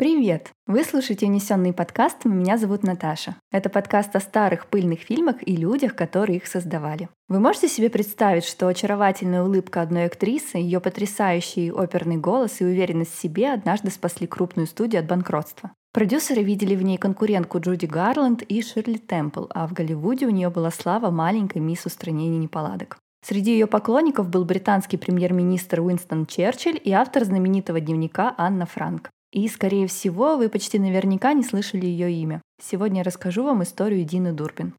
Привет! Вы слушаете «Унесенный подкаст», и меня зовут Наташа. Это подкаст о старых пыльных фильмах и людях, которые их создавали. Вы можете себе представить, что очаровательная улыбка одной актрисы, ее потрясающий оперный голос и уверенность в себе однажды спасли крупную студию от банкротства? Продюсеры видели в ней конкурентку Джуди Гарланд и Ширли Темпл, а в Голливуде у нее была слава маленькой мисс устранения неполадок. Среди ее поклонников был британский премьер-министр Уинстон Черчилль и автор знаменитого дневника Анна Франк. И, скорее всего, вы почти наверняка не слышали ее имя. Сегодня я расскажу вам историю Дины Дурбин.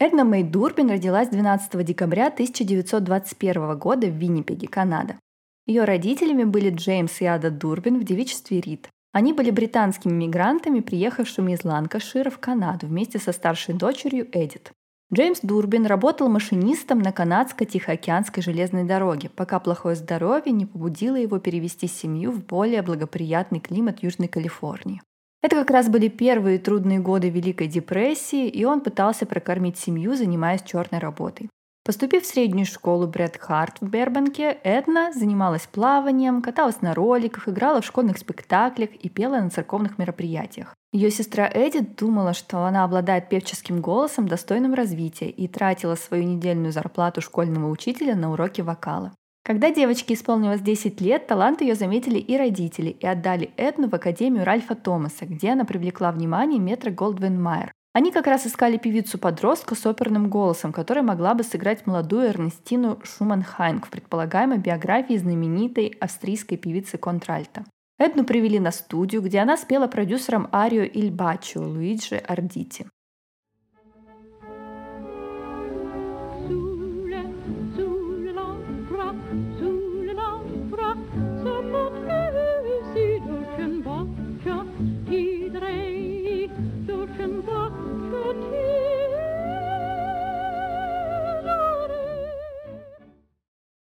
Эдна Мэй Дурбин родилась 12 декабря 1921 года в Виннипеге, Канада. Ее родителями были Джеймс и Ада Дурбин в девичестве Рид. Они были британскими мигрантами, приехавшими из Ланкашира в Канаду вместе со старшей дочерью Эдит. Джеймс Дурбин работал машинистом на канадско-тихоокеанской железной дороге, пока плохое здоровье не побудило его перевести семью в более благоприятный климат Южной Калифорнии. Это как раз были первые трудные годы Великой депрессии, и он пытался прокормить семью, занимаясь черной работой. Поступив в среднюю школу Брэд Харт в Бербанке, Эдна занималась плаванием, каталась на роликах, играла в школьных спектаклях и пела на церковных мероприятиях. Ее сестра Эдит думала, что она обладает певческим голосом, достойным развития, и тратила свою недельную зарплату школьного учителя на уроки вокала. Когда девочке исполнилось 10 лет, талант ее заметили и родители, и отдали Эдну в Академию Ральфа Томаса, где она привлекла внимание метра Голдвин Майер. Они как раз искали певицу-подростка с оперным голосом, которая могла бы сыграть молодую Эрнестину Шуманхайнг в предполагаемой биографии знаменитой австрийской певицы контральта. Эдну привели на студию, где она спела продюсером арию «Иль Бачо» Луиджи Ардити.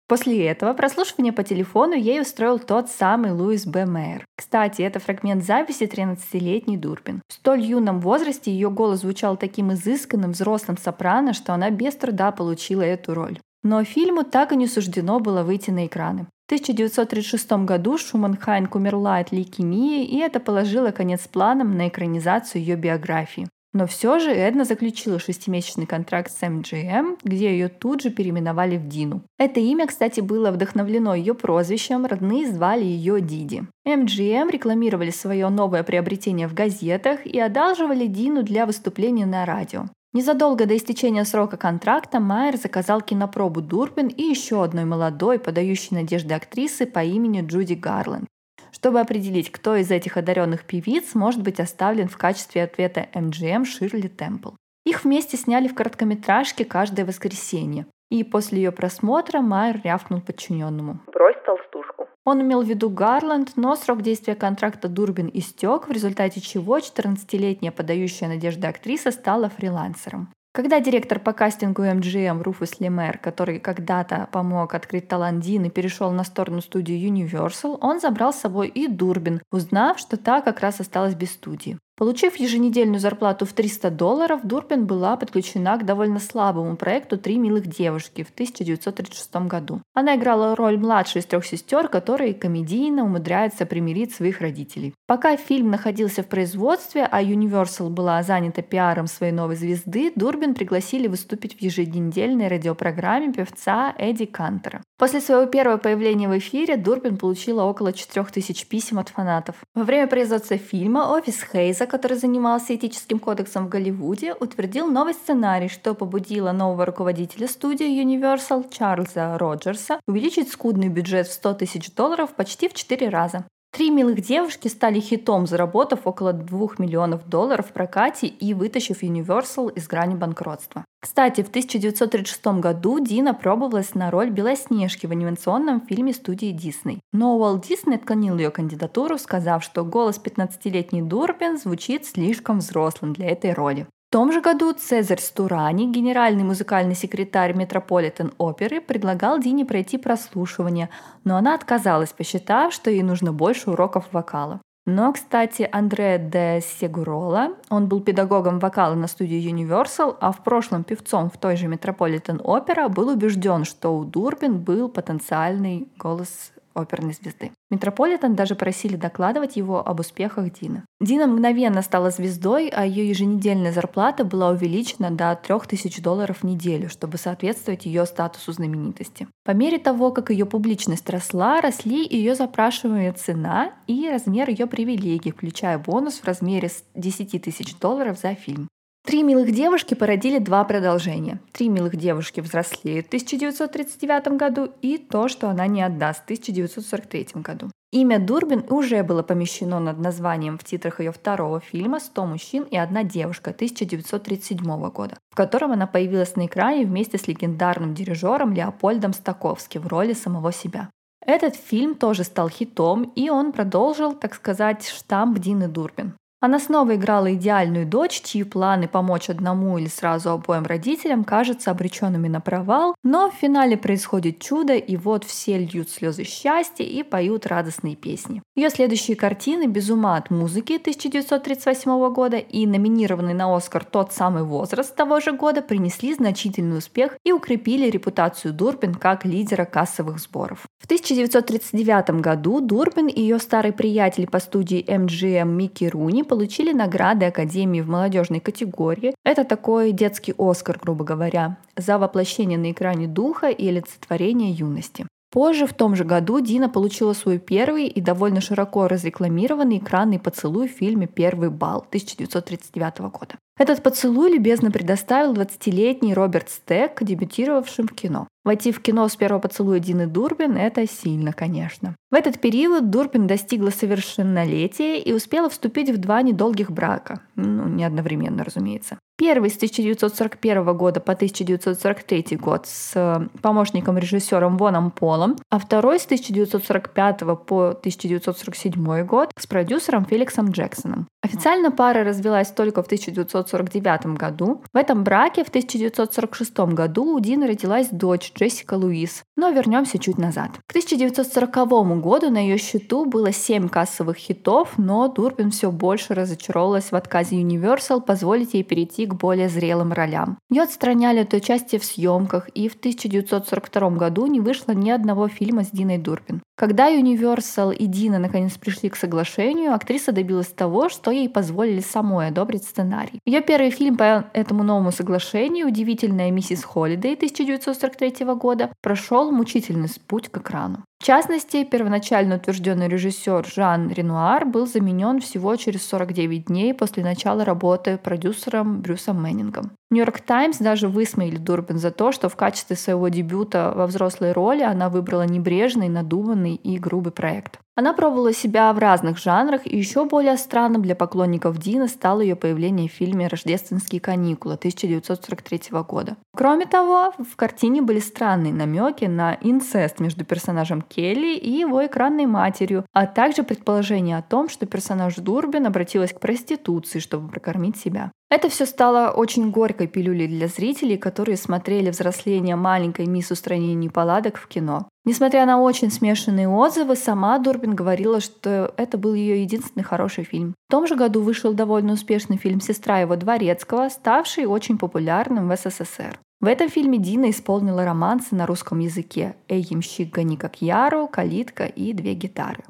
После этого прослушивание по телефону ей устроил тот самый Луис Б. Мэйр. Кстати, это фрагмент записи 13-летней Дурбин. В столь юном возрасте ее голос звучал таким изысканным взрослым сопрано, что она без труда получила эту роль. Но фильму так и не суждено было выйти на экраны. В 1936 году Шуман Хайнк умерла от лейкемии, и это положило конец планам на экранизацию ее биографии. Но все же Эдна заключила шестимесячный контракт с MGM, где ее тут же переименовали в Дину. Это имя, кстати, было вдохновлено ее прозвищем, родные звали ее Диди. MGM рекламировали свое новое приобретение в газетах и одалживали Дину для выступления на радио. Незадолго до истечения срока контракта Майер заказал кинопробу Дурбин и еще одной молодой, подающей надежды актрисы по имени Джуди Гарленд чтобы определить, кто из этих одаренных певиц может быть оставлен в качестве ответа MGM Ширли Темпл. Их вместе сняли в короткометражке каждое воскресенье. И после ее просмотра Майер рявкнул подчиненному. «Брось толстушку». Он имел в виду Гарланд, но срок действия контракта Дурбин истек, в результате чего 14-летняя подающая надежды актриса стала фрилансером. Когда директор по кастингу MGM Руфус Лемер, который когда-то помог открыть талант Дины, перешел на сторону студии Universal, он забрал с собой и Дурбин, узнав, что та как раз осталась без студии. Получив еженедельную зарплату в 300 долларов, Дурбин была подключена к довольно слабому проекту «Три милых девушки» в 1936 году. Она играла роль младшей из трех сестер, которая комедийно умудряется примирить своих родителей. Пока фильм находился в производстве, а Universal была занята пиаром своей новой звезды, Дурбин пригласили выступить в еженедельной радиопрограмме певца Эдди Кантера. После своего первого появления в эфире Дурбин получила около 4000 писем от фанатов. Во время производства фильма офис Хейза который занимался этическим кодексом в Голливуде, утвердил новый сценарий, что побудило нового руководителя студии Universal Чарльза Роджерса увеличить скудный бюджет в 100 тысяч долларов почти в 4 раза. Три милых девушки стали хитом, заработав около 2 миллионов долларов в прокате и вытащив Universal из грани банкротства. Кстати, в 1936 году Дина пробовалась на роль Белоснежки в анимационном фильме студии Дисней. Но Уолт Дисней отклонил ее кандидатуру, сказав, что голос 15-летней Дурбин звучит слишком взрослым для этой роли. В том же году Цезарь Стурани, генеральный музыкальный секретарь Метрополитен оперы, предлагал Дине пройти прослушивание, но она отказалась, посчитав, что ей нужно больше уроков вокала. Но, кстати, Андре де Сегурола, он был педагогом вокала на студии Universal, а в прошлом певцом в той же Метрополитен опера, был убежден, что у Дурбин был потенциальный голос оперной звезды. Метрополитен даже просили докладывать его об успехах Дины. Дина мгновенно стала звездой, а ее еженедельная зарплата была увеличена до 3000 долларов в неделю, чтобы соответствовать ее статусу знаменитости. По мере того, как ее публичность росла, росли ее запрашиваемая цена и размер ее привилегий, включая бонус в размере 10 тысяч долларов за фильм. Три милых девушки породили два продолжения. Три милых девушки взрослеют в 1939 году и то, что она не отдаст в 1943 году. Имя Дурбин уже было помещено над названием в титрах ее второго фильма «100 мужчин и одна девушка» 1937 года, в котором она появилась на экране вместе с легендарным дирижером Леопольдом Стаковски в роли самого себя. Этот фильм тоже стал хитом, и он продолжил, так сказать, штамп Дины Дурбин. Она снова играла идеальную дочь, чьи планы помочь одному или сразу обоим родителям кажутся обреченными на провал, но в финале происходит чудо, и вот все льют слезы счастья и поют радостные песни. Ее следующие картины «Без ума от музыки» 1938 года и номинированный на Оскар «Тот самый возраст» того же года принесли значительный успех и укрепили репутацию Дурбин как лидера кассовых сборов. В 1939 году Дурбин и ее старый приятель по студии MGM Микки Руни получили награды Академии в молодежной категории. Это такой детский Оскар, грубо говоря, за воплощение на экране духа и олицетворение юности. Позже, в том же году, Дина получила свой первый и довольно широко разрекламированный экранный поцелуй в фильме «Первый бал» 1939 года. Этот поцелуй любезно предоставил 20-летний Роберт Стек, дебютировавшим в кино. Войти в кино с первого поцелуя Дины Дурбин – это сильно, конечно. В этот период Дурбин достигла совершеннолетия и успела вступить в два недолгих брака. Ну, не одновременно, разумеется. Первый с 1941 года по 1943 год с э, помощником режиссером Воном Полом, а второй с 1945 по 1947 год с продюсером Феликсом Джексоном. Официально пара развелась только в 1949 году. В этом браке в 1946 году у Дины родилась дочь Джессика Луис. Но вернемся чуть назад. К 1940 году на ее счету было 7 кассовых хитов, но Дурбин все больше разочаровалась в отказе Universal позволить ей перейти к более зрелым ролям. Ее отстраняли от участия в съемках, и в 1942 году не вышло ни одного фильма с Диной Дурбин. Когда Universal и Дина наконец пришли к соглашению, актриса добилась того, что ей позволили самой одобрить сценарий. Ее первый фильм по этому новому соглашению «Удивительная миссис Холидей» 1943 года прошел мучительный путь к экрану. В частности, первоначально утвержденный режиссер Жан Ренуар был заменен всего через 49 дней после начала работы продюсером Брюсом Мэннингом. Нью-Йорк Таймс даже высмеяли Дурбин за то, что в качестве своего дебюта во взрослой роли она выбрала небрежный, надуманный и грубый проект. Она пробовала себя в разных жанрах, и еще более странным для поклонников Дина стало ее появление в фильме «Рождественские каникулы» 1943 года. Кроме того, в картине были странные намеки на инцест между персонажем Келли и его экранной матерью, а также предположение о том, что персонаж Дурбин обратилась к проституции, чтобы прокормить себя. Это все стало очень горькой пилюлей для зрителей, которые смотрели взросление маленькой мисс устранения неполадок в кино. Несмотря на очень смешанные отзывы, сама Дурбин говорила, что это был ее единственный хороший фильм. В том же году вышел довольно успешный фильм «Сестра его дворецкого», ставший очень популярным в СССР. В этом фильме Дина исполнила романсы на русском языке «Эй, ямщик, гони как яру», «Калитка» и «Две гитары».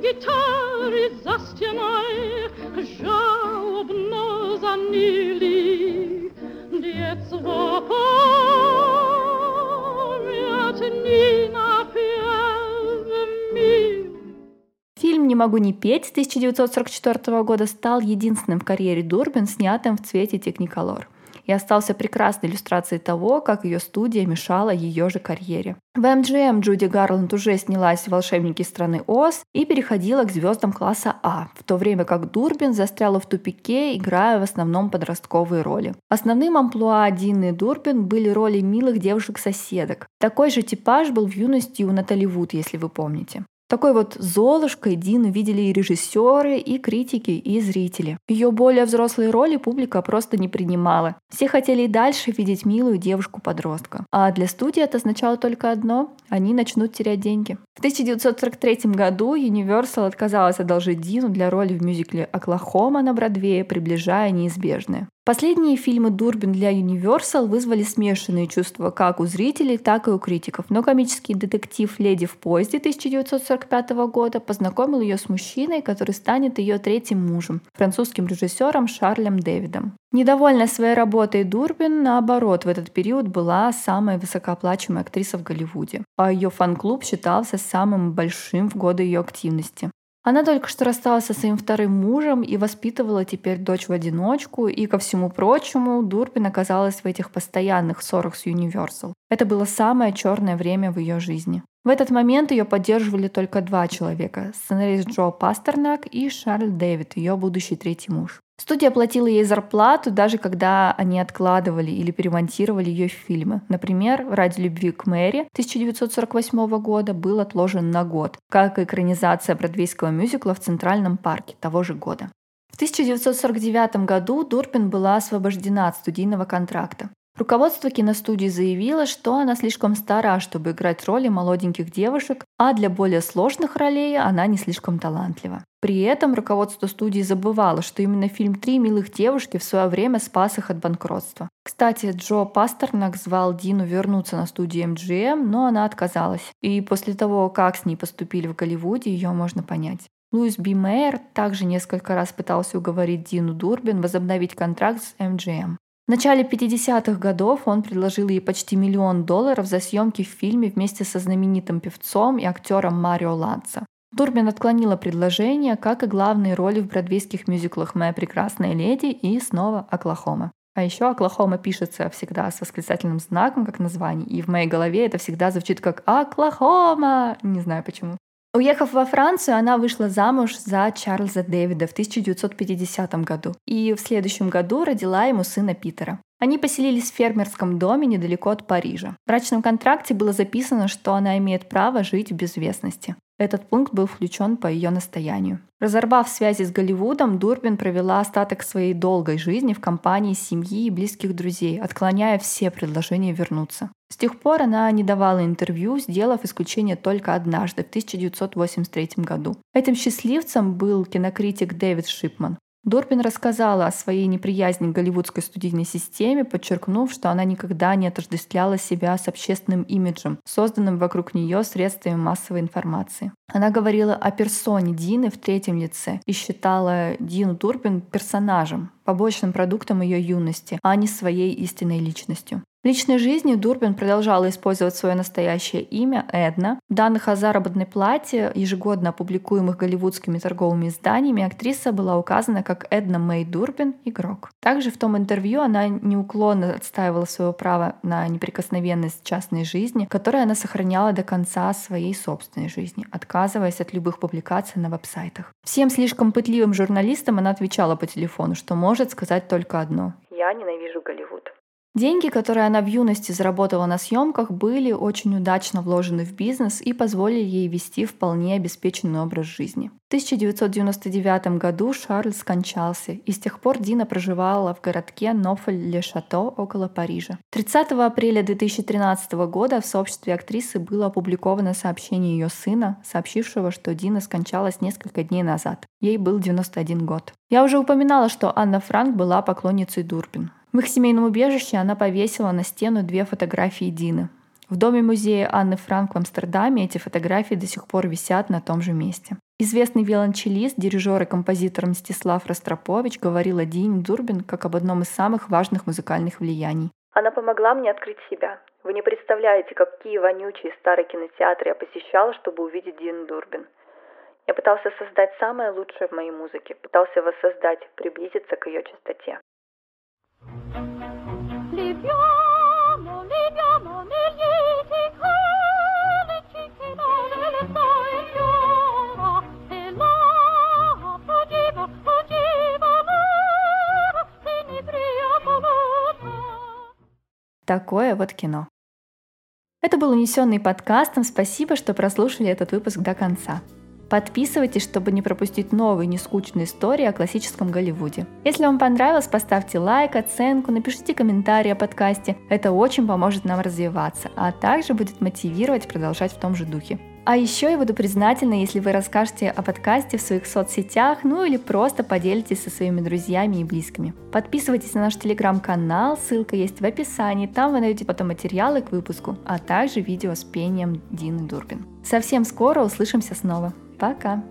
Гитары за стеной, жалобно занили, детство Фильм «Не могу не петь» 1944 года стал единственным в карьере Дурбин, снятым в цвете техниколор и остался прекрасной иллюстрацией того, как ее студия мешала ее же карьере. В MGM Джуди Гарланд уже снялась в «Волшебники страны Оз» и переходила к звездам класса А, в то время как Дурбин застряла в тупике, играя в основном подростковые роли. Основным амплуа Дины Дурбин были роли милых девушек-соседок. Такой же типаж был в юности у Натали Вуд, если вы помните. Такой вот Золушкой Дину видели и режиссеры, и критики, и зрители. Ее более взрослые роли публика просто не принимала. Все хотели и дальше видеть милую девушку-подростка. А для студии это означало только одно — они начнут терять деньги. В 1943 году Universal отказалась одолжить Дину для роли в мюзикле «Оклахома» на Бродвее, приближая неизбежное. Последние фильмы Дурбин для Universal вызвали смешанные чувства как у зрителей, так и у критиков. Но комический детектив «Леди в поезде» 1945 года познакомил ее с мужчиной, который станет ее третьим мужем, французским режиссером Шарлем Дэвидом. Недовольная своей работой Дурбин, наоборот, в этот период была самой высокооплачиваемой актрисой в Голливуде, а ее фан-клуб считался самым большим в годы ее активности. Она только что рассталась со своим вторым мужем и воспитывала теперь дочь в одиночку, и, ко всему прочему, Дурбин оказалась в этих постоянных ссорах с Universal. Это было самое черное время в ее жизни. В этот момент ее поддерживали только два человека – сценарист Джо Пастернак и Шарль Дэвид, ее будущий третий муж. Студия платила ей зарплату, даже когда они откладывали или перемонтировали ее фильмы. Например, «Ради любви к Мэри» 1948 года был отложен на год, как и экранизация бродвейского мюзикла в Центральном парке того же года. В 1949 году Дурпин была освобождена от студийного контракта. Руководство киностудии заявило, что она слишком стара, чтобы играть роли молоденьких девушек, а для более сложных ролей она не слишком талантлива. При этом руководство студии забывало, что именно фильм «Три милых девушки» в свое время спас их от банкротства. Кстати, Джо Пастернак звал Дину вернуться на студию MGM, но она отказалась. И после того, как с ней поступили в Голливуде, ее можно понять. Луис Би Мейер также несколько раз пытался уговорить Дину Дурбин возобновить контракт с MGM. В начале 50-х годов он предложил ей почти миллион долларов за съемки в фильме вместе со знаменитым певцом и актером Марио Ланца. Дурбин отклонила предложение, как и главные роли в бродвейских мюзиклах «Моя прекрасная леди» и снова «Оклахома». А еще Оклахома пишется всегда с восклицательным знаком, как название, и в моей голове это всегда звучит как «Оклахома!» Не знаю почему. Уехав во Францию, она вышла замуж за Чарльза Дэвида в 1950 году и в следующем году родила ему сына Питера. Они поселились в фермерском доме недалеко от Парижа. В брачном контракте было записано, что она имеет право жить в безвестности. Этот пункт был включен по ее настоянию. Разорвав связи с Голливудом, Дурбин провела остаток своей долгой жизни в компании семьи и близких друзей, отклоняя все предложения вернуться. С тех пор она не давала интервью, сделав исключение только однажды, в 1983 году. Этим счастливцем был кинокритик Дэвид Шипман. Дорбин рассказала о своей неприязни к голливудской студийной системе, подчеркнув, что она никогда не отождествляла себя с общественным имиджем, созданным вокруг нее средствами массовой информации. Она говорила о персоне Дины в третьем лице и считала Дину Дурбин персонажем, побочным продуктом ее юности, а не своей истинной личностью. В личной жизни Дурбин продолжала использовать свое настоящее имя Эдна. В данных о заработной плате, ежегодно опубликуемых голливудскими торговыми изданиями, актриса была указана как Эдна Мэй Дурбин, игрок. Также в том интервью она неуклонно отстаивала свое право на неприкосновенность частной жизни, которое она сохраняла до конца своей собственной жизни, отказываясь от любых публикаций на веб-сайтах. Всем слишком пытливым журналистам она отвечала по телефону, что может сказать только одно. «Я ненавижу Голливуд». Деньги, которые она в юности заработала на съемках, были очень удачно вложены в бизнес и позволили ей вести вполне обеспеченный образ жизни. В 1999 году Шарль скончался, и с тех пор Дина проживала в городке Нофель-ле-Шато около Парижа. 30 апреля 2013 года в сообществе актрисы было опубликовано сообщение ее сына, сообщившего, что Дина скончалась несколько дней назад. Ей был 91 год. Я уже упоминала, что Анна Франк была поклонницей Дурбин. В их семейном убежище она повесила на стену две фотографии Дины. В доме-музея Анны Франк в Амстердаме эти фотографии до сих пор висят на том же месте. Известный виолончелист, дирижер и композитор Мстислав Ростропович говорил о Дине Дурбин как об одном из самых важных музыкальных влияний. Она помогла мне открыть себя. Вы не представляете, какие вонючие старые кинотеатры я посещала, чтобы увидеть Дину Дурбин. Я пытался создать самое лучшее в моей музыке, пытался воссоздать, приблизиться к ее чистоте. Такое вот кино. Это был унесенный подкастом. Спасибо, что прослушали этот выпуск до конца. Подписывайтесь, чтобы не пропустить новые нескучные истории о классическом Голливуде. Если вам понравилось, поставьте лайк, оценку, напишите комментарий о подкасте. Это очень поможет нам развиваться, а также будет мотивировать продолжать в том же духе. А еще я буду признательна, если вы расскажете о подкасте в своих соцсетях, ну или просто поделитесь со своими друзьями и близкими. Подписывайтесь на наш телеграм-канал, ссылка есть в описании, там вы найдете потом материалы к выпуску, а также видео с пением Дины Дурбин. Совсем скоро услышимся снова. Пока!